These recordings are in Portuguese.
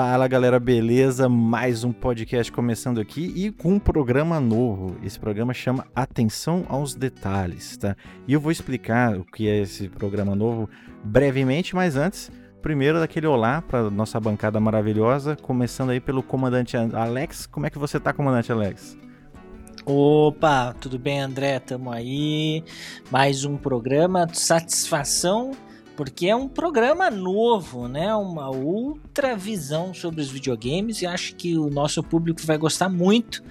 Fala galera, beleza? Mais um podcast começando aqui e com um programa novo. Esse programa chama Atenção aos Detalhes, tá? E eu vou explicar o que é esse programa novo brevemente, mas antes, primeiro daquele olá para nossa bancada maravilhosa, começando aí pelo comandante Alex. Como é que você tá, comandante Alex? Opa, tudo bem, André? Tamo aí. Mais um programa. Satisfação porque é um programa novo, né? Uma outra visão sobre os videogames e acho que o nosso público vai gostar muito,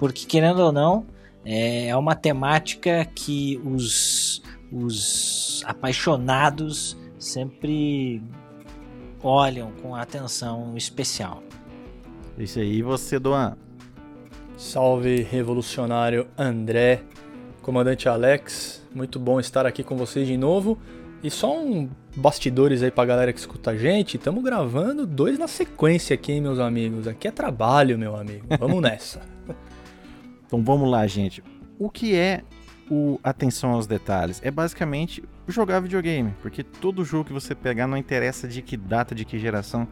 porque querendo ou não, é uma temática que os, os apaixonados sempre olham com atenção especial. Isso aí, e você, Doan? Salve, revolucionário André, comandante Alex, muito bom estar aqui com vocês de novo. E só um bastidores aí pra galera que escuta a gente, estamos gravando dois na sequência aqui, hein, meus amigos. Aqui é trabalho, meu amigo. Vamos nessa. então vamos lá, gente. O que é o atenção aos detalhes? É basicamente jogar videogame, porque todo jogo que você pegar, não interessa de que data, de que geração,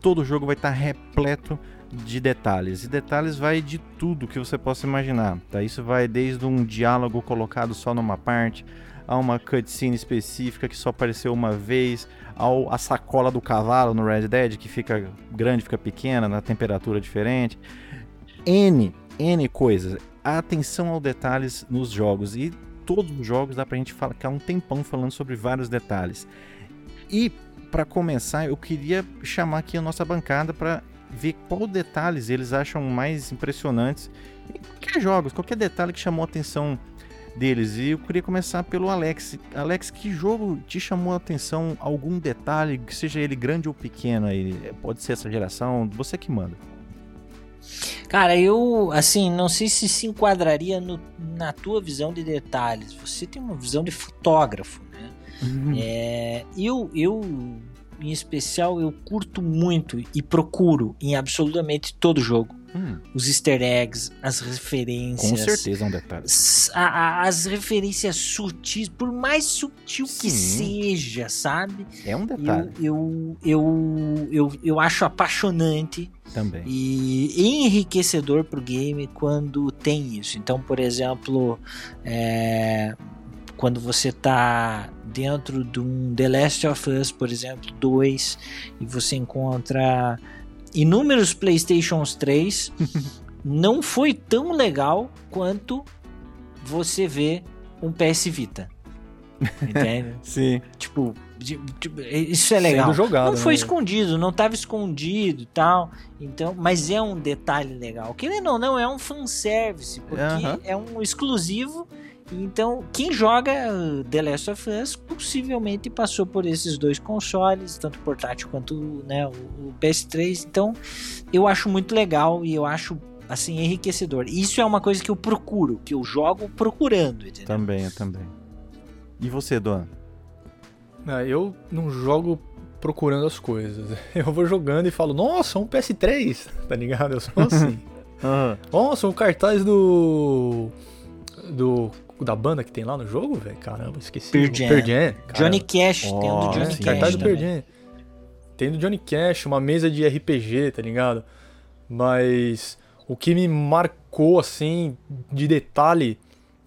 todo jogo vai estar repleto de detalhes. E detalhes vai de tudo que você possa imaginar. Tá? Isso vai desde um diálogo colocado só numa parte, a uma cutscene específica que só apareceu uma vez, ao a sacola do cavalo no Red Dead que fica grande, fica pequena, na temperatura diferente. N, N coisas. Atenção aos detalhes nos jogos e todos os jogos dá pra gente ficar um tempão falando sobre vários detalhes. E para começar, eu queria chamar aqui a nossa bancada para ver qual detalhes eles acham mais impressionantes qualquer jogos, qualquer detalhe que chamou a atenção deles. E eu queria começar pelo Alex. Alex, que jogo te chamou a atenção? Algum detalhe, que seja ele grande ou pequeno aí? Pode ser essa geração, você que manda. Cara, eu, assim, não sei se se enquadraria no, na tua visão de detalhes. Você tem uma visão de fotógrafo, né? Uhum. É, eu, eu, em especial, eu curto muito e procuro em absolutamente todo jogo Hum. Os easter eggs, as referências. Com certeza é um detalhe. As, a, as referências sutis, por mais sutil Sim. que seja, sabe? É um detalhe. Eu, eu, eu, eu, eu acho apaixonante. Também. E enriquecedor pro game quando tem isso. Então, por exemplo, é, quando você tá dentro de um The Last of Us, por exemplo, 2, e você encontra inúmeros PlayStations 3, não foi tão legal quanto você vê um PS Vita. Entende? Sim. Tipo, isso é legal. Jogado, não foi né? escondido, não estava escondido e tal. Então, mas é um detalhe legal. Querendo ou não, é um fanservice, porque uh -huh. é um exclusivo então, quem joga The Last of Us possivelmente passou por esses dois consoles, tanto portátil quanto né, o PS3. Então, eu acho muito legal e eu acho assim enriquecedor. Isso é uma coisa que eu procuro, que eu jogo procurando. Entendeu? Também, eu também. E você, Duan? Ah, eu não jogo procurando as coisas. Eu vou jogando e falo, nossa, um PS3, tá ligado? Eu sou assim. uhum. Nossa, um cartaz do. Do da banda que tem lá no jogo, velho? Caramba, esqueci. Pearl Jam. Pearl Jam Johnny Cash, oh, tem um do Johnny Cash. Cartaz do Pearl Jam. Tem do Johnny Cash, uma mesa de RPG, tá ligado? Mas o que me marcou, assim, de detalhe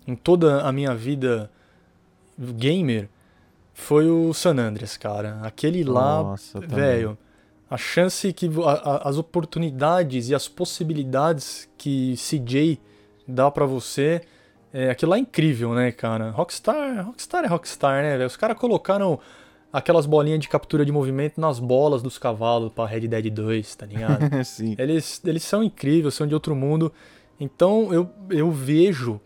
em toda a minha vida gamer foi o San Andreas, cara. Aquele lá, velho, a chance que. A, a, as oportunidades e as possibilidades que CJ dá para você é, aquilo lá é incrível, né, cara? Rockstar, Rockstar é Rockstar, né, velho? Os caras colocaram aquelas bolinhas de captura de movimento nas bolas dos cavalos pra Red Dead 2, tá ligado? Sim. Eles, eles são incríveis, são de outro mundo. Então eu, eu vejo,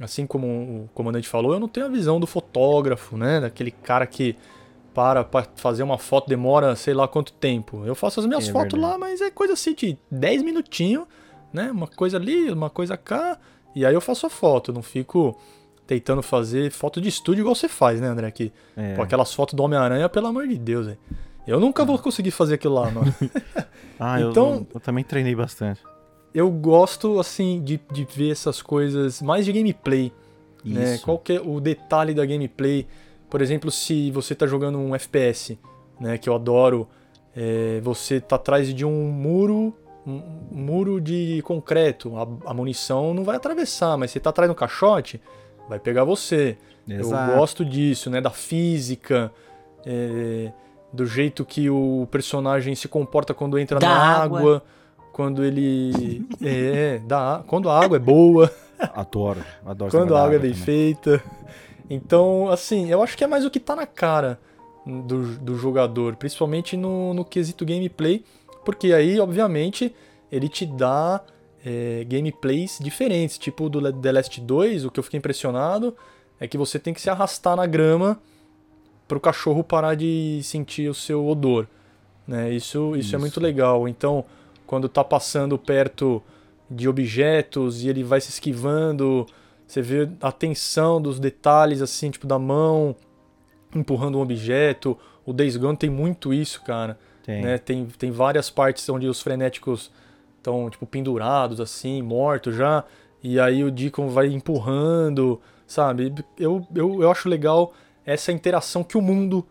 assim como o comandante falou, eu não tenho a visão do fotógrafo, né? Daquele cara que para fazer uma foto demora sei lá quanto tempo. Eu faço as minhas é fotos verdade. lá, mas é coisa assim de 10 minutinhos, né? Uma coisa ali, uma coisa cá e aí eu faço a foto, não fico tentando fazer foto de estúdio igual você faz, né, André? Aqui. É. Com aquelas fotos do Homem-Aranha, pelo amor de Deus, velho. Eu nunca vou conseguir fazer aquilo lá, mano. ah, então, eu, eu, também treinei bastante. Eu gosto, assim, de, de ver essas coisas mais de gameplay. Né? Isso. Né? Qual que é o detalhe da gameplay? Por exemplo, se você tá jogando um FPS, né? Que eu adoro é, você tá atrás de um muro, um muro de concreto. A, a munição não vai atravessar, mas você tá atrás do caixote, vai pegar você. Exato. Eu gosto disso, né? Da física, é, do jeito que o personagem se comporta quando entra Da na água. água, quando ele. é, da, quando a água é boa, Adoro, adoro. quando a água é da bem também. feita. Então, assim, eu acho que é mais o que tá na cara do, do jogador, principalmente no, no quesito gameplay, porque aí, obviamente, ele te dá é, gameplays diferentes, tipo o do The Last 2, o que eu fiquei impressionado é que você tem que se arrastar na grama pro cachorro parar de sentir o seu odor, né? Isso, isso, é Isso. muito legal. Então, quando tá passando perto de objetos e ele vai se esquivando, você vê a tensão dos detalhes assim, tipo da mão empurrando um objeto. O Days Gone tem muito isso, cara Tem. né? Tem, tem várias partes onde os frenéticos estão tipo pendurados assim, mortos já, e aí o Deacon vai empurrando, sabe? Eu, eu, eu acho legal essa interação que o mundo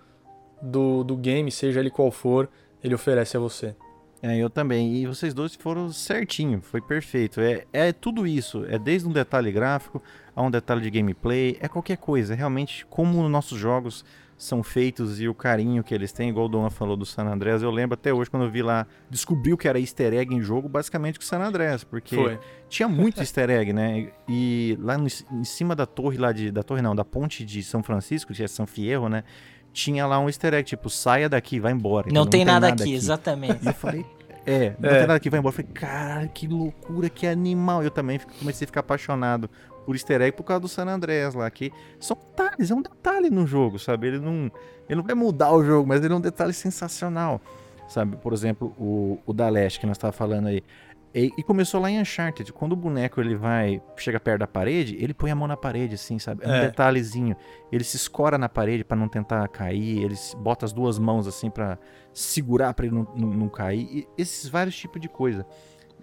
do, do game, seja ele qual for, ele oferece a você. É, eu também. E vocês dois foram certinho, foi perfeito. É, é tudo isso. É desde um detalhe gráfico a um detalhe de gameplay, é qualquer coisa. É realmente como os nossos jogos são feitos e o carinho que eles têm, igual o Dona falou do San Andreas. Eu lembro até hoje quando eu vi lá, descobriu que era easter egg em jogo, basicamente com o San Andreas, porque Foi. tinha muito easter egg, né? E lá no- em cima da torre lá de da torre não, da ponte de São Francisco, que é São Fierro, né? Tinha lá um easter egg, tipo, saia daqui, vai embora. Não entendeu? tem nada aqui, exatamente. E eu falei, é, não É. tem nada aqui, vai embora. Eu falei, caralho, que loucura, que animal. Eu também comecei a ficar apaixonado por easter egg por causa do San Andreas lá, que são detalhes, é um detalhe no jogo, sabe? Ele não, ele não vai mudar o jogo, mas ele é um detalhe sensacional, sabe? Por exemplo, o, o da Leste que nós estávamos falando aí. E, e começou lá em Uncharted, quando o boneco ele vai, chega perto da parede, ele põe a mão na parede, assim, sabe? É um É. detalhezinho. Ele se escora na parede pra não tentar cair, ele bota as duas mãos assim pra segurar pra ele não, não, não cair. E esses vários tipos de coisa.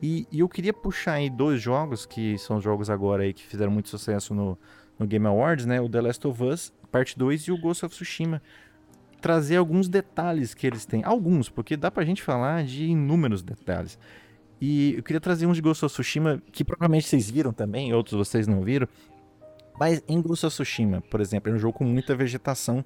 E, e eu queria puxar aí dois jogos que são jogos agora aí que fizeram muito sucesso no, no Game Awards, né? O The Last of Us, parte 2 e o Ghost of Tsushima. Trazer alguns detalhes que eles têm. Alguns, porque dá pra gente falar de inúmeros detalhes. E eu queria trazer uns de Ghost of Tsushima que provavelmente vocês viram também, outros vocês não viram. Mas em Ghost of Tsushima, por exemplo, é um jogo com muita vegetação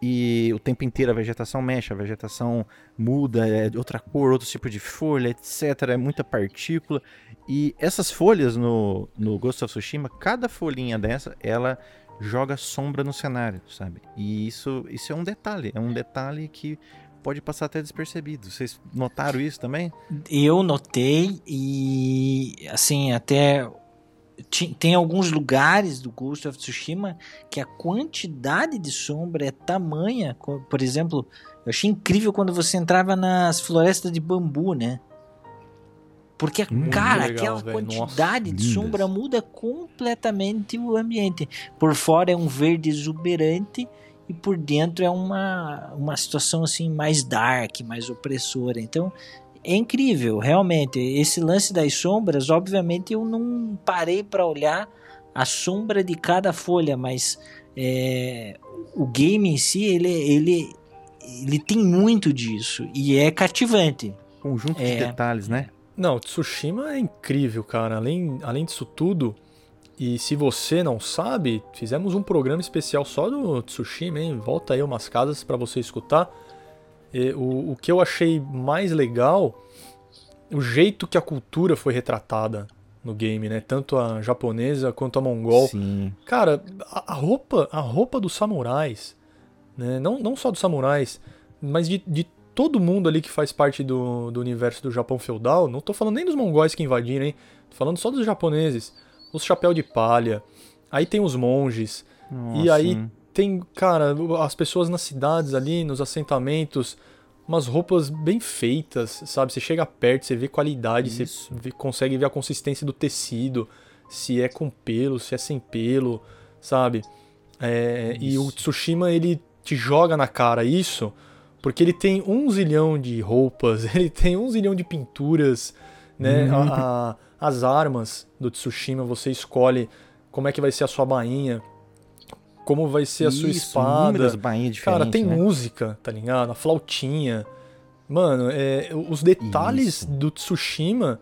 e o tempo inteiro a vegetação mexe, a vegetação muda, é outra cor, outro tipo de folha, etc. É muita partícula. E essas folhas no, no Ghost of Tsushima, cada folhinha dessa, ela joga sombra no cenário, sabe? E isso, isso é um detalhe, é um detalhe que pode passar até despercebido. Vocês notaram isso também? Eu notei e assim, até tem alguns lugares do Ghost of Tsushima que a quantidade de sombra é tamanha, por exemplo, eu achei incrível quando você entrava nas florestas de bambu, né? Porque, Muito cara, legal, aquela. Nossa, quantidade de lindas. sombra muda completamente o ambiente. Por fora é um verde exuberante e por dentro é uma, uma situação assim mais dark, mais opressora. Então é incrível, realmente. Esse lance das sombras, obviamente eu não parei para olhar a sombra de cada folha, mas é, o game em si ele, ele, ele tem muito disso e é cativante. Conjunto É. de detalhes, né? Não, Tsushima é incrível, cara. Além, além disso tudo, e se você não sabe, fizemos um programa especial só do Tsushima, hein? Volta aí umas casas pra você escutar. E o, o que eu achei mais legal, o jeito que a cultura foi retratada no game, né? Tanto a japonesa quanto a mongol. Sim. Cara, a, a roupa, a roupa dos samurais, né? Não, não só dos samurais, mas de, de todo mundo ali que faz parte do, do universo do Japão feudal. Não tô falando nem dos mongóis que invadiram, hein? Tô falando só dos japoneses. Os chapéu de palha. Aí tem os monges. E Nossa, aí tem, cara, as pessoas nas cidades ali, nos assentamentos, umas roupas bem feitas, sabe? Você chega perto, você vê qualidade, você Isso. vê- consegue ver a consistência do tecido, se é com pelo, se é sem pelo, sabe? É, e o. Tsushima, ele te joga na cara isso, porque ele tem um zilhão de roupas, ele tem um zilhão de pinturas, né? Uhum. A- a- as armas do Tsushima, você escolhe como é que vai ser a sua bainha, como vai ser a sua Isso, espada. bainhas Cara, tem né? música, tá ligado? A flautinha. Mano, é, os detalhes Isso. do Tsushima,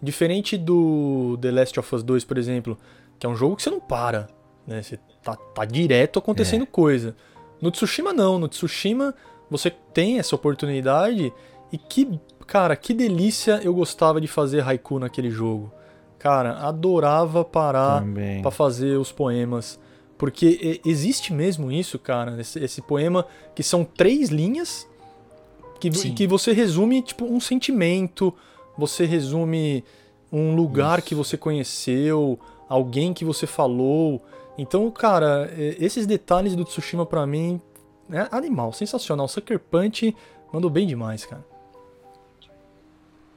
diferente do The Last of Us 2, por exemplo, que é um jogo que você não para, né? Você tá, tá direto acontecendo coisa. No Tsushima não, no Tsushima você tem essa oportunidade e que, cara, que delícia eu gostava de fazer haiku naquele jogo. Cara, adorava parar pra fazer os poemas. Porque existe mesmo isso, cara, esse, esse poema que são três linhas que, Sim. que você resume, tipo, um sentimento, você resume um lugar Isso. que você conheceu, alguém que você falou. Então, cara, esses detalhes do Tsushima pra mim é animal, sensacional. Sucker Punch mandou bem demais, cara.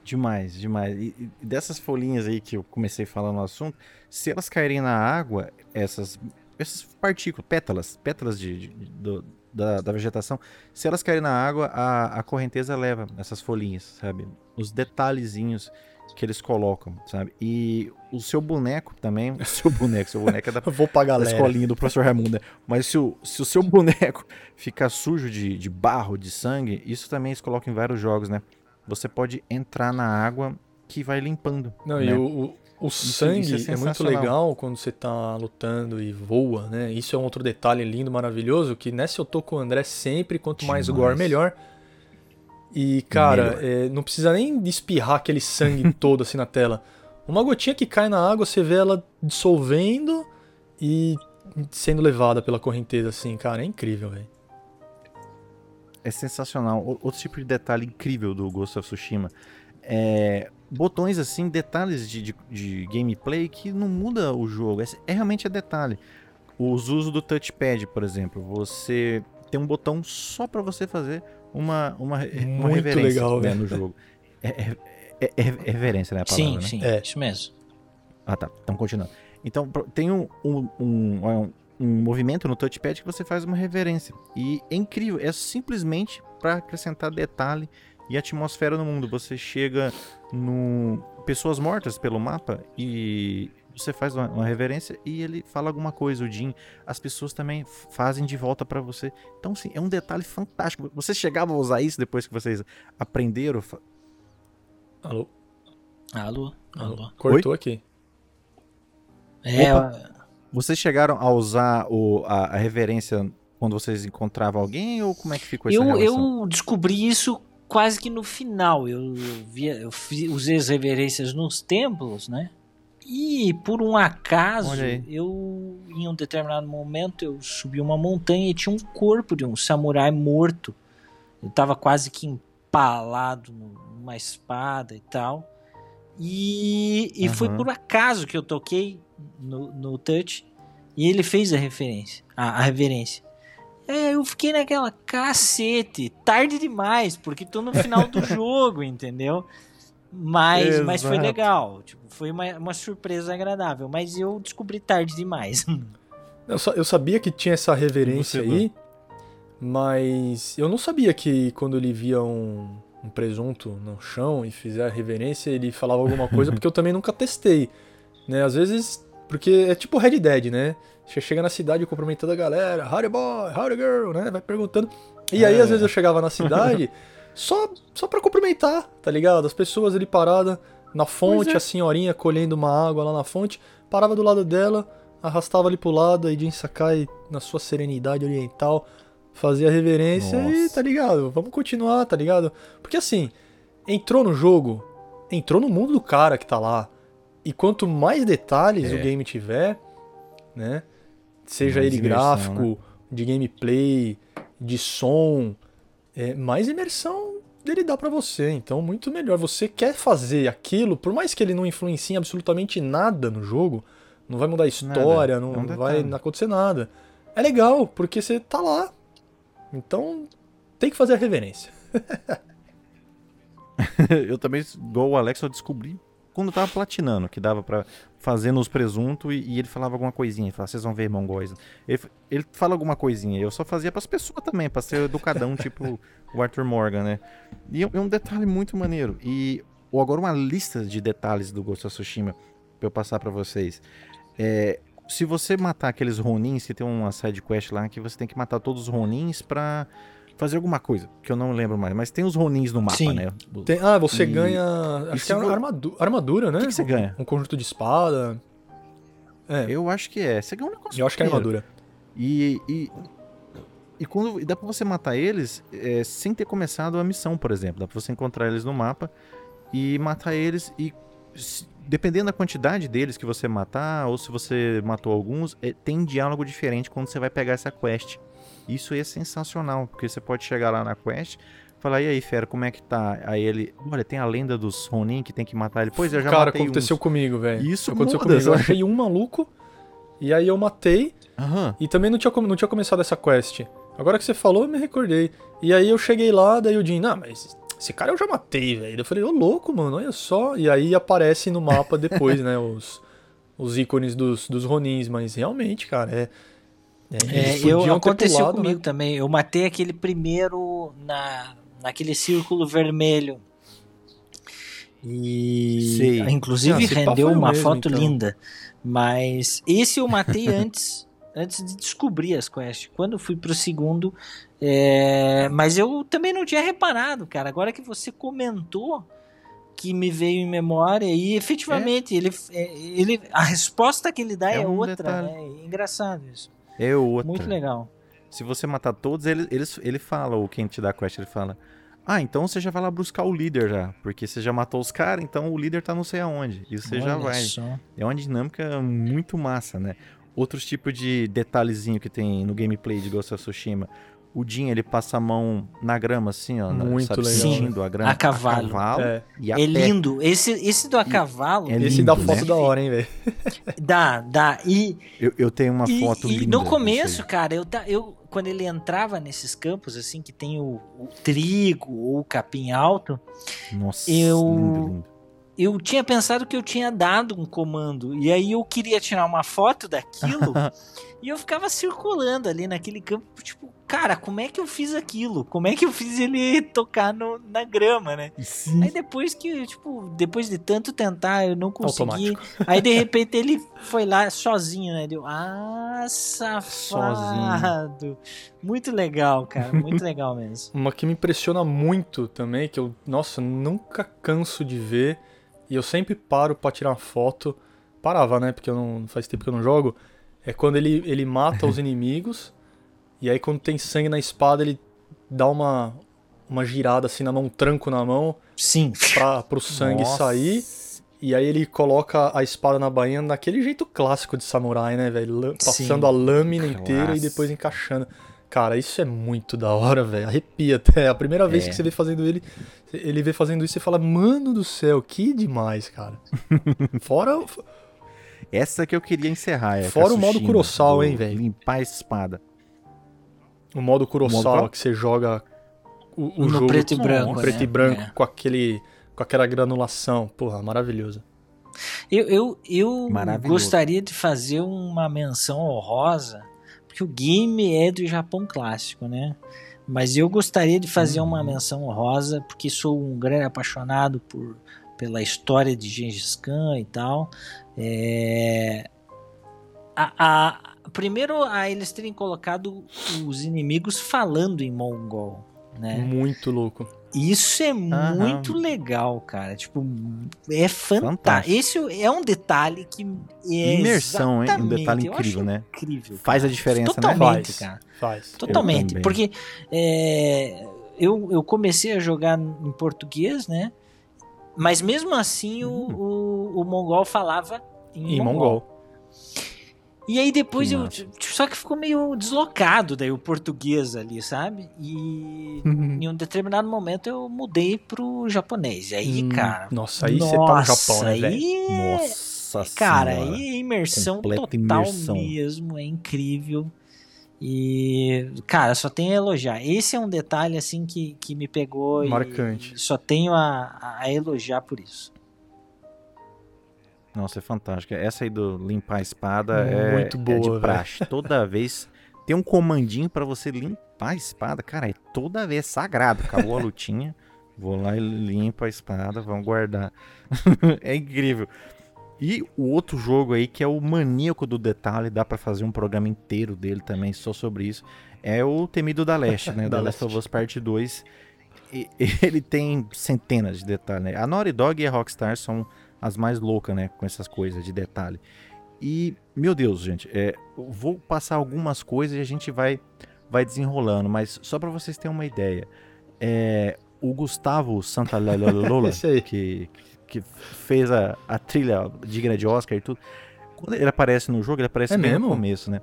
Demais, demais. E, e dessas folhinhas aí que eu comecei a falar no assunto, se elas caírem na água, essas, essas partículas, pétalas, pétalas de, de- do- da, da vegetação, se elas caírem na água, a, a correnteza leva essas folhinhas, sabe? Os detalhezinhos que eles colocam, sabe? E o seu boneco também, o seu boneco, seu boneco é da, Vou pra da galera. escolinha do professor Raimundo, né? Mas se o, se o seu boneco ficar sujo de, de barro, de sangue, isso também eles colocam em vários jogos, né? Você pode entrar na água que vai limpando. Não, né? e o, o, o sangue isso é é, muito legal quando você tá lutando e voa, né? Isso é um outro detalhe lindo, maravilhoso, que nessa eu tô com o André sempre, quanto mais Demais. gore, melhor. E, cara, é, não precisa nem espirrar aquele sangue todo assim na tela. Uma gotinha que cai na água, você vê ela dissolvendo e sendo levada pela correnteza, assim, cara, é incrível, velho. É sensacional. Outro tipo de detalhe incrível do Ghost of Tsushima é botões assim, detalhes de, de, de gameplay que não muda o jogo. É, é realmente é detalhe. Os usos do touchpad, por exemplo, você tem um botão só pra você fazer uma uma, Muito reverência legal, né, velho. no jogo. É, é- é- é reverência, né, a palavra, Sim, né? sim, É. isso mesmo. Ah, tá. Então, continuando. Então, tem um, um, um, um- um movimento no touchpad que você faz uma reverência. E é incrível. É simplesmente para acrescentar detalhe e atmosfera no mundo. Você chega no pessoas mortas pelo mapa e você faz uma, uma reverência e ele fala alguma coisa. O Jim, as pessoas também fazem de volta para você. Então, sim, é um detalhe fantástico. Vocês chegavam a usar isso depois que vocês aprenderam? Fa- Alô? Alô? Alô? Cortou aqui. É, Vocês chegaram a usar o, a, a reverência quando vocês encontravam alguém ou como é que ficou essa eu, relação? eu descobri isso quase que no final. Eu, eu, via, eu fi- usei as reverências nos templos, né? E por um acaso, eu em um determinado momento eu subi uma montanha e tinha um corpo de um samurai morto. Eu tava quase que empalado numa espada e tal. E, e foi Aham. por acaso que eu toquei no, no touch e ele fez a referência, a, a reverência. É, eu fiquei naquela cacete, tarde demais, porque tô no final do jogo, entendeu? Mas, mas foi legal, tipo, foi uma, uma surpresa agradável, mas eu descobri tarde demais. Eu, eu sabia que tinha essa reverência você, aí, mas eu não sabia que quando ele via um, um presunto no chão e fizer a reverência, ele falava alguma coisa, porque eu também nunca testei. Né? Às vezes, porque é tipo Red Dead, né? Você chega na cidade cumprimentando a galera, howdy boy, howdy girl, né? Vai perguntando. E aí, É. às vezes, eu chegava na cidade só, só pra cumprimentar, tá ligado? As pessoas ali paradas na fonte, é. a senhorinha colhendo uma água lá na fonte, parava do lado dela, arrastava ali pro lado, aí Jin Sakai, na sua serenidade oriental, fazia reverência e, Nossa. tá ligado? Vamos continuar, tá ligado? Porque assim, entrou no jogo, entrou no mundo do cara que tá lá. E quanto mais detalhes É. o game tiver, né? Seja Mais ele imersão, gráfico, né? de gameplay, de som, é, mais imersão ele dá pra você. Então, muito melhor. Você quer fazer aquilo, por mais que ele não influencie absolutamente nada no jogo, não vai mudar a história, não É um vai acontecer nada. É legal, porque você tá lá. Então, tem que fazer a reverência. eu também, igual o Alex, eu descobri quando tava platinando, que dava pra fazer nos presuntos e, e ele falava alguma coisinha. Ele falava, vocês vão ver, mongóis. Ele, ele fala alguma coisinha. Eu só fazia pras pessoas também, pra ser educadão, tipo o Arthur Morgan, né? E é é um detalhe muito maneiro. E ou agora uma lista de detalhes do Ghost of Tsushima pra eu passar pra vocês. É, se você matar aqueles Ronins, que tem uma side quest lá que você tem que matar todos os Ronins pra fazer alguma coisa, que eu não lembro mais. Mas tem os Ronins no mapa, Sim. né? Tem- ah, você E- ganha. Acho que é vo- armadura, armadura né? O que, que você ganha? Um conjunto de espada. É, eu, Eu acho que é. Você ganha um negócio acho que é armadura. E, e, e quando e dá pra você matar eles é, sem ter começado a missão, por exemplo. Dá pra você encontrar eles no mapa e matar eles e dependendo da quantidade deles que você matar ou se você matou alguns, é, tem diálogo diferente quando você vai pegar essa quest. Isso é sensacional, porque você pode chegar lá na quest, falar, e aí, fera, como é que tá? Aí ele, olha, tem a lenda dos Ronin que tem que matar ele. Pois é, eu já Cara, matei aconteceu uns. comigo, velho. Isso aconteceu muda, comigo. Eu sabe? achei um maluco. E aí eu matei. Aham. E também não tinha, não tinha começado essa quest. Agora que você falou, eu me recordei. E aí eu cheguei lá, daí o Jim, não, mas esse cara eu já matei, velho. Eu falei, ô louco, mano, olha só. E aí aparece no mapa depois, né, os, os ícones dos, dos Ronins. Mas realmente, cara, é. É, É, eu, aconteceu pulado, né? comigo também. Eu matei aquele primeiro na, naquele círculo vermelho. E Sei. inclusive pá rendeu uma mesmo, foto então. linda. Mas esse eu matei antes, antes de descobrir as quests. Quando eu fui pro segundo, é, mas eu também não tinha reparado, cara. Agora que você comentou que me veio em memória e efetivamente ele, é, ele a resposta que ele dá É é, um outra, detalhe. né? É engraçado isso. É outra. Muito legal. Se você matar todos, ele, ele, ele fala, ou quem te dá a quest, ele fala. Ah, então você já vai lá buscar o líder já. Porque você já matou os caras, então o líder tá não sei aonde. E você já Olha vai. só. É uma dinâmica muito massa, né? Outros tipos de detalhezinho que tem no gameplay de Ghost of Tsushima. O Jin, ele passa a mão na grama, assim, ó. na- Muito sabe, legal. sentindo a grama. A cavalo. É. e a É lindo. Esse, esse do a cavalo é Esse lindo, dá foto né? da hora, hein, velho. dá, dá. E, Eu, eu tenho uma e, foto e linda. no começo, cara, eu, eu quando ele entrava nesses campos, assim, que tem o, o trigo ou o capim alto, Nossa, eu- lindo, lindo. eu tinha pensado que eu tinha dado um comando. E aí eu queria tirar uma foto daquilo. e eu ficava circulando ali naquele campo, tipo, cara, como é que eu fiz aquilo? Como é que eu fiz ele tocar no, na grama, né? Sim. Aí depois que, tipo, depois de tanto tentar, eu não consegui. Automático. Aí de repente ele foi lá sozinho, né? Deu, ah, safado. Muito legal, cara. Muito legal mesmo. Uma que me impressiona muito também, que eu, nossa, nunca canso de ver, e eu sempre paro pra tirar uma foto. Parava, né? Porque eu não faz tempo que eu não jogo. É quando ele, ele mata os inimigos, e aí quando tem sangue na espada, ele dá uma, uma girada assim na mão, um tranco na mão, Sim. pra, pro sangue Nossa. sair. E aí ele coloca a espada na bainha daquele jeito clássico de samurai, né, velho? Passando Sim. a lâmina inteira e depois encaixando. Cara, isso é muito da hora, velho. Arrepia até. A primeira vez É. que você vê fazendo ele, ele vê fazendo isso, você fala, mano do céu, que demais, cara. Fora, Essa que eu queria encerrar. É Fora o modo Kurosawa, hein, velho? Limpar a espada. o modo Kurosawa que você joga o, o no jogo preto e branco. no preto né? e branco É. com aquele com aquela granulação. Porra, maravilhoso. Eu, eu, eu gostaria de fazer uma menção honrosa, porque o game é do Japão clássico, né? Mas eu gostaria de fazer uma menção honrosa, porque sou um grande apaixonado por, pela história de Gengis Khan e tal. É, a, a- primeiro, a eles terem colocado os inimigos falando em mongol, né? Muito louco. Isso é Aham. muito legal, cara. Tipo, é fantástico. Fantástico. Esse é um detalhe que é Imersão, hein? Um detalhe eu incrível, né? Incrível. Faz a cara. diferença, né? Totalmente, Faz. cara. Faz. Totalmente. também. Porque é, eu, eu comecei a jogar em português, né? Mas mesmo assim o, Hum. o, o mongol falava em, Em mongol. mongol. E aí depois Que eu. massa. Só que ficou meio deslocado daí o português ali, sabe? E em um determinado momento eu mudei pro japonês. E aí, Hum, cara. Nossa, aí você tá no Japão, né, velho? aí é- Nossa Cara, senhora. aí é imersão Completa total imersão. mesmo, é incrível. E, cara, só tenho a elogiar. Esse é um detalhe, assim, que, que me pegou Marcante. e só tenho a, a elogiar por isso. Nossa, é fantástica. Essa aí do limpar a espada é, Muito é boa, de velho. praxe. Toda vez tem um comandinho pra você limpar a espada. Cara, é toda vez sagrado. Acabou a lutinha. Vou lá e limpo a espada, vamos guardar. é incrível. E o outro jogo aí, que é o maníaco do detalhe, dá para fazer um programa inteiro dele também só sobre isso, é o Temido da Leste, né? da Last of Us Part 2. E, ele tem centenas de detalhes, né? A Naughty Dog e a Rockstar são as mais loucas, né? Com essas coisas de detalhe. E, meu Deus, gente, é, vou passar algumas coisas e a gente vai, vai desenrolando, mas só para vocês terem uma ideia. É, o Gustavo Santalalola, que, que fez a, a trilha digna de Oscar e tudo, quando ele aparece no jogo, ele aparece é bem mesmo? no começo, né?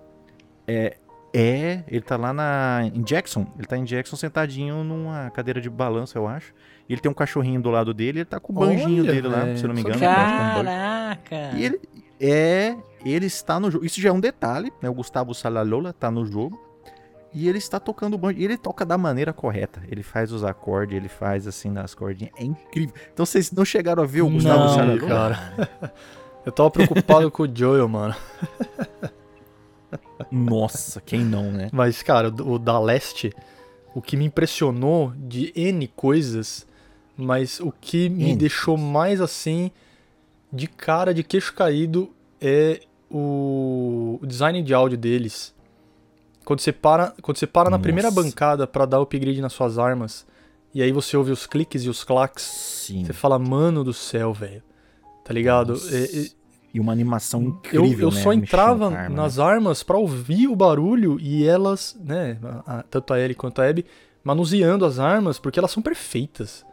É, é, ele tá lá na, em Jackson. Ele tá em Jackson sentadinho numa cadeira de balanço, eu acho. E ele tem um cachorrinho do lado dele, ele tá com o banjinho Olha, dele lá, se eu não me engano. Caraca! E ele é, ele está no jogo. Isso já é um detalhe, né? O Gustavo Salalola tá no jogo. E ele está tocando o banjo. E ele toca da maneira correta. Ele faz os acordes, ele faz assim nas cordinhas. É incrível. Então vocês não chegaram a ver o Gustavo não, Salalola? cara. Eu tava preocupado com o Joel, mano. Nossa, quem não, né? Mas, cara, o da Leste, o que me impressionou de N coisas, mas o que me N. deixou mais assim, de cara, de queixo caído, é o, o design de áudio deles. Quando você para, quando você para na primeira bancada para dar upgrade nas suas armas, e aí você ouve os cliques e os claques, Sim. você fala, mano do céu, velho. Tá ligado? É, é, e uma animação incrível. Eu, eu né? só entrava arma, nas né? armas para ouvir o barulho e elas, né, a, a, tanto a Ellie quanto a Abby, manuseando as armas porque elas são perfeitas.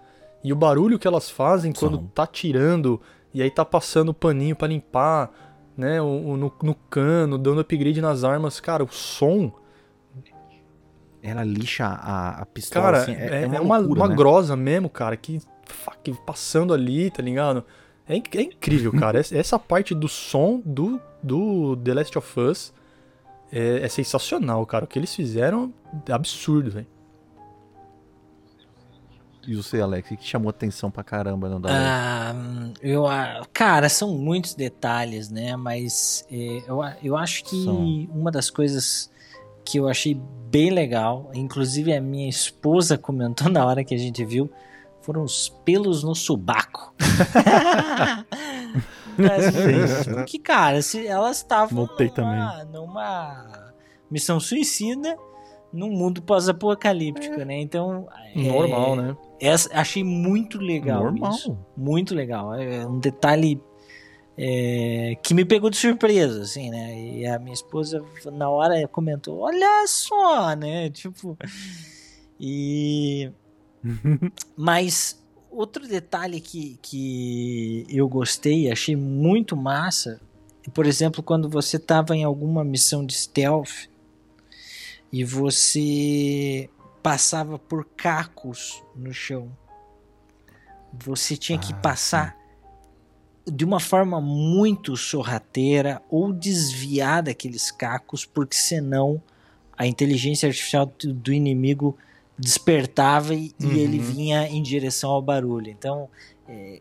E o barulho que elas fazem são. quando tá tirando e aí tá passando o paninho para limpar, né, o, o no, no, cano, dando upgrade nas armas, cara, o som ela lixa a, a pistola cara, assim, é, é, uma, é uma, loucura, uma né? grosa mesmo, cara, que fuck, passando ali, tá ligado? É, é incrível, cara. Essa parte do som do, do The Last of Us é, é sensacional, cara. O que eles fizeram é absurdo, velho. E você, Alex, o que chamou atenção pra caramba no ah, eu, Cara, são muitos detalhes, né? Mas é, eu, eu acho que são. uma das coisas que eu achei bem legal, inclusive a minha esposa comentou na hora que a gente viu, foram os pelos no subaco. Mas, porque, cara, se elas estavam numa, numa missão suicida num mundo pós-apocalíptico, é. né? Então. Normal, é, né? Essa, achei muito legal. Normal. Isso. Muito legal. É um detalhe é, que me pegou de surpresa, assim, né? E a minha esposa, na hora, comentou: Olha só, né? Tipo. E. Mas outro detalhe que, que eu gostei, achei muito massa, por exemplo, quando você estava em alguma missão de stealth e você passava por cacos no chão. Você tinha que ah, passar. De uma forma muito sorrateira ou desviar daqueles cacos, porque senão a inteligência artificial do inimigo despertava e, uhum. ele vinha em direção ao barulho. Então, é,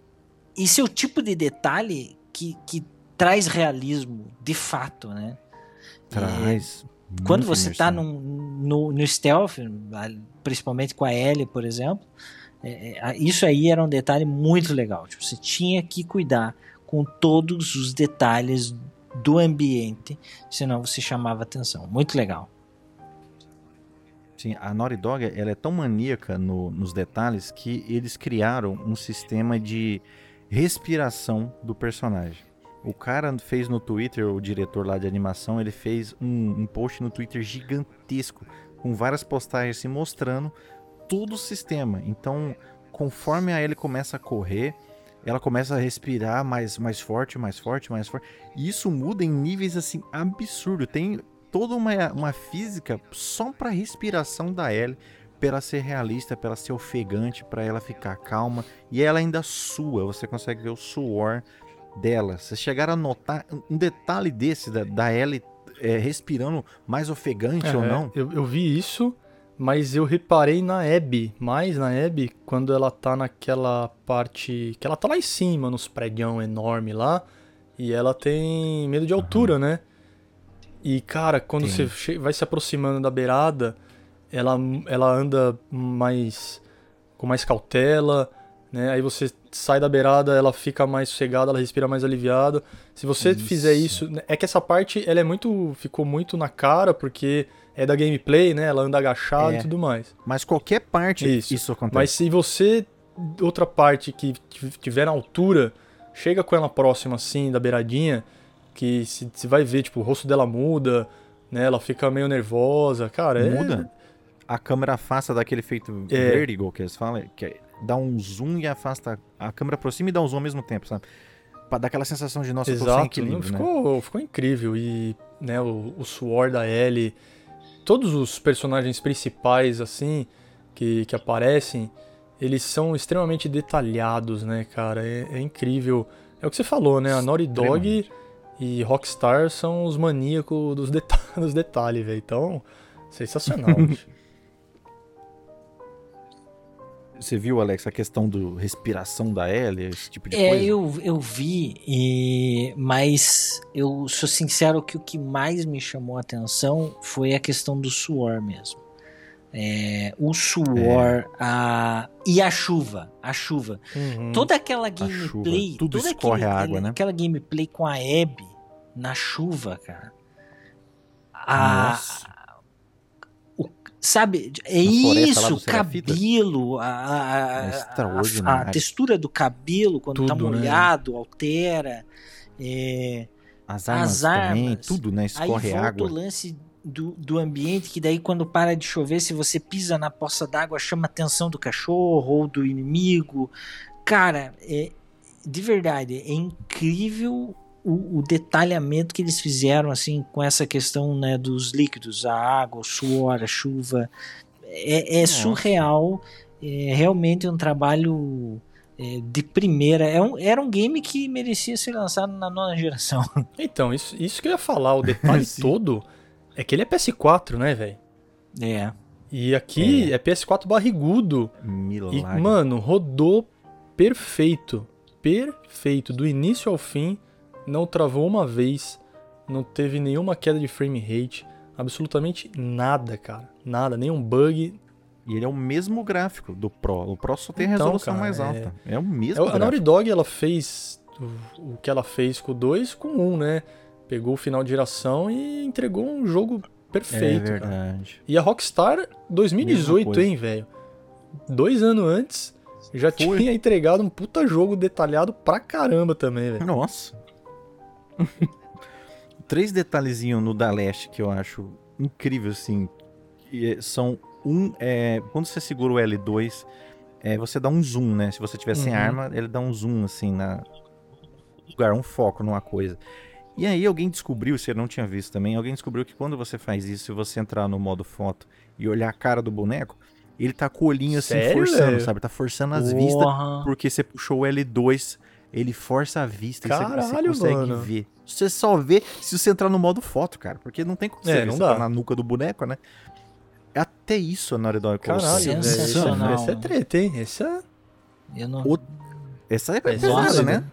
esse é o tipo de detalhe que, que traz realismo, de fato, né? Traz. É, quando você está no, no stealth, principalmente com a Ellie, por exemplo, é, é isso aí era um detalhe muito legal. Tipo, você tinha que cuidar com todos os detalhes do ambiente, senão você chamava atenção. Muito legal. Sim, a Naughty Dog ela é tão maníaca no, nos detalhes que eles criaram um sistema de respiração do personagem. O cara fez no Twitter, o diretor lá de animação, ele fez um, um post no Twitter gigantesco, com várias postagens se mostrando todo o sistema. Então, conforme a Ellie começa a correr, ela começa a respirar mais, mais forte, mais forte, mais forte. E isso muda em níveis assim absurdo. Tem toda uma, uma física só para respiração da Ellie, para ela ser realista, para ela ser ofegante, para ela ficar calma. E ela ainda sua, você consegue ver o suor dela. Vocês chegaram a notar um detalhe desse da, da Ellie é, respirando mais ofegante é, ou não? Eu, eu vi isso, mas eu reparei na Abby, mais na Abby, quando ela tá naquela parte. que ela tá lá em cima, nos prédios enorme lá, e ela tem medo de altura, uhum. né? E, cara, quando Sim. você vai se aproximando da beirada, ela, ela anda mais com mais cautela, né? Aí você sai da beirada, ela fica mais sossegada, ela respira mais aliviado. Se você Isso. fizer isso, é que essa parte ela é muito ficou muito na cara porque é da gameplay, né? Ela anda agachada É. e tudo mais. Mas qualquer parte Isso. isso, acontece. Mas se você outra parte que tiver na altura, chega com ela próxima assim da beiradinha, que se, se vai ver tipo o rosto dela muda, né? Ela fica meio nervosa, cara. é- Muda. A câmera afasta daquele efeito É. vertigo que eles falam, que é- dá um zoom e afasta. A câmera aproxima e dá um zoom ao mesmo tempo, sabe? Pra dar aquela sensação de, nossa, eu tô sem Exato, equilíbrio, né? ficou, ficou incrível. E né, o, o suor da Ellie, todos os personagens principais, assim, que, que aparecem, eles são extremamente detalhados, né, cara? É, é incrível. É o que você falou, né? A Naughty Dog e Rockstar são os maníacos dos, deta dos detalhes, velho. Então, sensacional. Você viu, Alex, a questão do respiração da Ellie, esse tipo de É, coisa? eu, eu vi, e, mas eu sou sincero que o que mais me chamou a atenção foi a questão do suor mesmo. É, o suor a, e a chuva, a chuva. Uhum. Toda aquela chuva, gameplay, tudo toda escorre aquele- a água, né? Aquela gameplay com a Abby na chuva, cara. A, Nossa. Sabe, é isso, cabelo, a, a- É a- a textura do cabelo quando tá Tudo, né? molhado, altera. é, As armas, as também, armas. tudo, né? aí Escorre volta água. o lance do, do ambiente, que daí quando para de chover, se você pisa na poça d'água, chama a atenção do cachorro ou do inimigo. Cara, é, de verdade, é incrível o, o detalhamento que eles fizeram assim com essa questão né, dos líquidos, a água, o suor, a chuva. É, é surreal, é realmente um trabalho é, de primeira. É um, era um game que merecia ser lançado na nova geração. Então, isso, isso que eu ia falar, o detalhe todo é que ele é PS4, né, velho? É. E aqui é, PS4 barrigudo. Milagre. E, mano, rodou perfeito. Perfeito. Do início ao fim, não travou uma vez. Não teve nenhuma queda de frame rate. Absolutamente nada, cara. Nada, nenhum bug. E ele é o mesmo gráfico do Pro. O Pro só tem Então, resolução cara, mais é- alta. É o É, mesmo A Naughty gráfico. Dog, ela fez o, que ela fez com o 2 com o 1, né? Pegou o final de geração e entregou um jogo É perfeito, cara. verdade. E a Rockstar, 2018, Mesma coisa. hein, velho? Dois anos antes, já Foi. tinha entregado um puta jogo detalhado pra caramba também, velho. Nossa. Três detalhezinhos no da Leste que eu acho incrível, assim. que é- são um. É, quando você segura o L2, é, você dá um zoom, né? Se você tiver sem Uhum. arma, ele dá um zoom, assim, na lugar, um foco numa coisa. E aí alguém descobriu, se eu não tinha visto também, alguém descobriu que quando você faz isso, se você entrar no modo foto e olhar a cara do boneco, ele tá com o olhinho assim, Sério, forçando, sabe? Tá forçando as vistas porque você puxou o L2, ele força a vista e você- você, Caralho, consegue mano. ver. Você só vê se você entrar no modo foto, cara, porque não tem como você É, ver, não você dá. tá na nuca do boneco, né? Até isso a Naughty Dog Caralho. Sensacional. Essa é treta, hein? Essa é Eu não... O- Essa é pesada, zoado, né?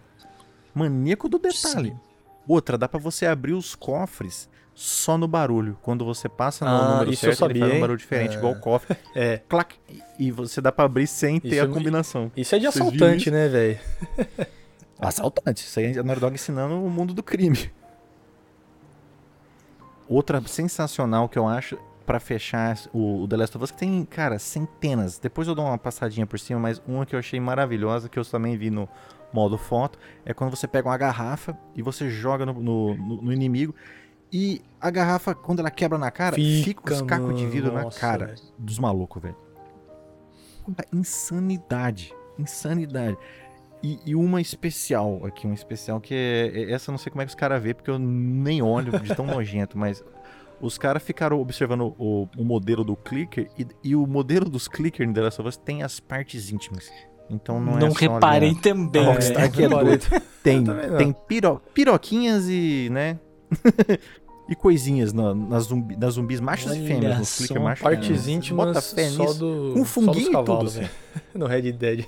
Maníaco do detalhe. Sim. Outra, dá pra você abrir os cofres só no barulho. Quando você passa no Ah, número isso eu certo, ele sabia, faz um barulho diferente, É. igual o cofre. É. Clac, e você dá pra abrir sem ter Isso a é- combinação. Isso é de Vocês assaltante, né, velho? Assaltante. Isso aí é a Naughty Dog ensinando o mundo do crime. Outra sensacional que eu acho pra fechar o, o The Last of Us, que tem, cara, centenas. Depois eu dou uma passadinha por cima, mas uma que eu achei maravilhosa, que eu também vi no modo foto, é quando você pega uma garrafa e você joga no, no- no- no inimigo. E a garrafa, quando ela quebra na cara, fica, os cacos de vidro na nossa, cara velho. dos malucos, velho. Insanidade. Insanidade. E, e uma especial aqui, uma especial que é, é- Essa eu não sei como é que os caras vê, porque eu nem olho de tão nojento, mas os caras ficaram observando o, o modelo do clicker e, e o modelo dos clicker no The Last of Us tem as partes íntimas. Então não, Não, é só ali, reparei ó, também. a Rockstar né? que é doido. Tem, não. tem piro, piroquinhas e, né? e coisinhas na- nas, zumbi, nas zumbis machos e Olha fêmeas, nos só, clicker machos. Partes Bota íntimas fé só nisso. do, só funguinho dos e cavalos, tudo, velho. No Red Dead.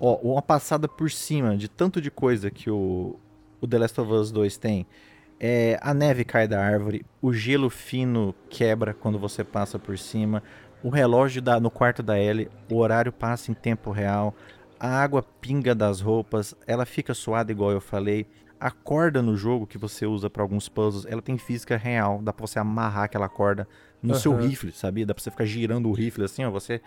Ó, uma passada por cima de tanto de coisa que o, o The Last of Us 2 tem. É, a neve cai da árvore, o gelo fino quebra quando você passa por cima. o relógio da, no quarto da Ellie, o horário passa em tempo real, a água pinga das roupas, ela fica suada igual eu falei. A corda no jogo que você usa para alguns puzzles, ela tem física real, dá pra você amarrar aquela corda no uhum. seu rifle, sabia? Dá pra você ficar girando o rifle assim, ó, você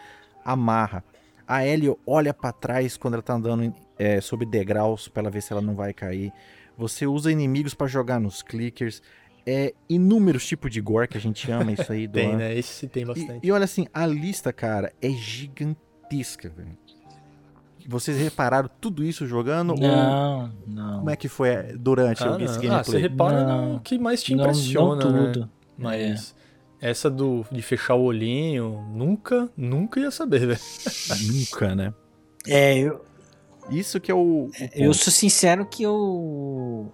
amarra. A Ellie olha para trás quando ela tá andando é, sobre degraus para ela ver se ela não vai cair. Você usa inimigos para jogar nos clickers. É inúmeros tipos de gore que a gente ama isso aí. tem, né? Esse tem bastante. E, e, olha assim, a lista, cara, é gigantesca, velho. Vocês repararam tudo isso jogando? Não, ou... não. Como é que foi durante ah, esse gameplay? Ah, você repara não, no que mais te impressiona, não, não tudo. Né? Mas... É. Essa do de fechar o olhinho, nunca, nunca ia saber, velho. nunca, né? É, eu. Isso que é o. o eu sou sincero que eu.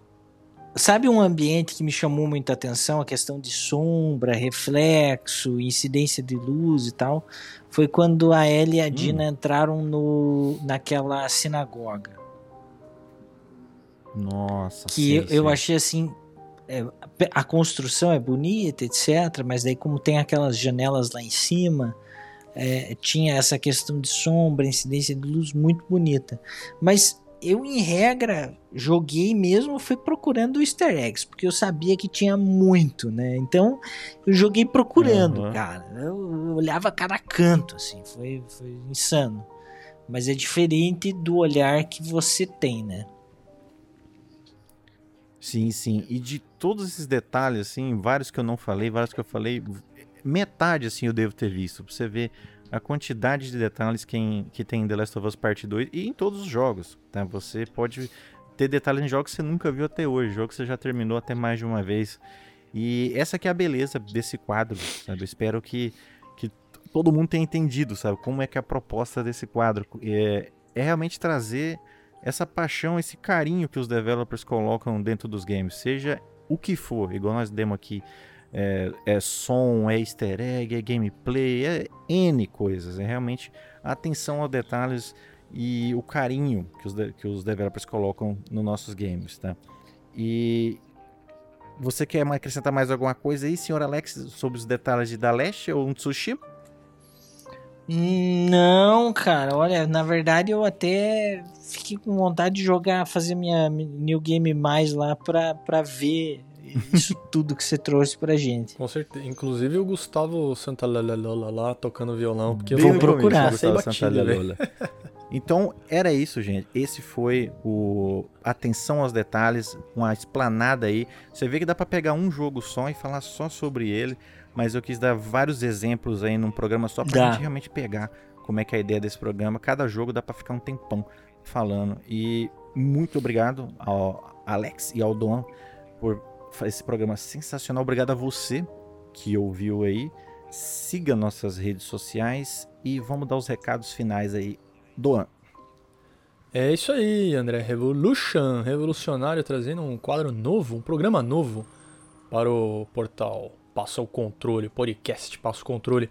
Sabe um ambiente que me chamou muita atenção, a questão de sombra, reflexo, incidência de luz e tal, foi quando a Ellie e a hum. Dina entraram no, naquela sinagoga. Nossa. Que sim, eu, sim. eu achei assim é, a construção é bonita, etc. Mas daí, como tem aquelas janelas lá em cima, é, tinha essa questão de sombra, incidência de luz muito bonita. Mas eu, em regra, joguei mesmo, fui procurando easter eggs, porque eu sabia que tinha muito, né? Então, eu joguei procurando, uhum. cara. Eu, olhava cada canto, assim, foi, foi insano. Mas é diferente do olhar que você tem, né? Sim, sim. E de todos esses detalhes, assim, vários que eu não falei, vários que eu falei, metade, assim, eu devo ter visto. Pra você ver a quantidade de detalhes que, em, que tem em The Last of Us Part 2 e em todos os jogos, tá? Você pode ter detalhes em jogos que você nunca viu até hoje, jogos que você já terminou até mais de uma vez. E essa que é a beleza desse quadro, sabe? Eu espero que, que todo mundo tenha entendido, sabe? Como é que é a proposta desse quadro é, é realmente trazer essa paixão, esse carinho que os developers colocam dentro dos games, seja o que for, igual nós demos aqui, é, é som, é easter egg, é gameplay, é N coisas, é realmente atenção aos detalhes e o carinho que os, que os developers colocam nos nossos games, tá? E você quer acrescentar mais alguma coisa aí, senhor Alex, sobre os detalhes de Da Leste ou Tsushima? Não, cara, olha, na verdade eu até fiquei com vontade de jogar, fazer minha New Game Mais lá pra, pra ver isso tudo que você trouxe pra gente. Com certeza. Inclusive o Gustavo Santalalola lá tocando violão, porque Bem eu vou procurar. Sem batida, então era isso, gente. Esse foi o atenção aos detalhes, uma esplanada aí. Você vê que dá para pegar um jogo só e falar só sobre ele mas eu quis dar vários exemplos aí num programa só pra dá. gente realmente pegar como é que é a ideia desse programa. Cada jogo dá para ficar um tempão falando. E muito obrigado ao Alex e ao Dom por esse programa sensacional. Obrigado a você que ouviu aí. Siga nossas redes sociais e vamos dar os recados finais aí. Doan. É isso aí, André. Revolution, revolucionário, trazendo um quadro novo, um programa novo para o portal Passa o Controle, podcast Passa o Controle.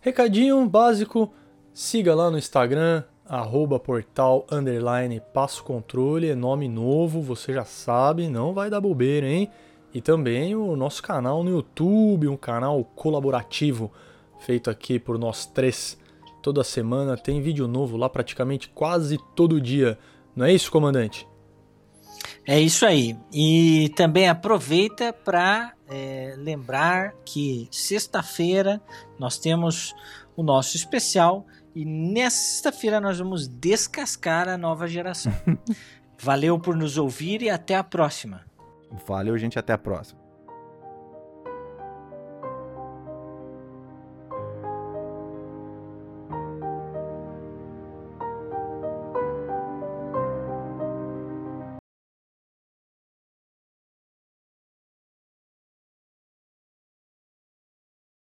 Recadinho básico, siga lá no Instagram, arroba portal, underline, Passo Controle, é nome novo, você já sabe, não vai dar bobeira, hein? E também o nosso canal no YouTube, um canal colaborativo, feito aqui por nós três. Toda semana tem vídeo novo lá praticamente quase todo dia. Não é isso, comandante? É isso aí. E também aproveita para é, lembrar que sexta-feira nós temos o nosso especial e nesta sexta-feira nós vamos descascar a nova geração. Valeu por nos ouvir e até a próxima. Valeu, gente, até a próxima.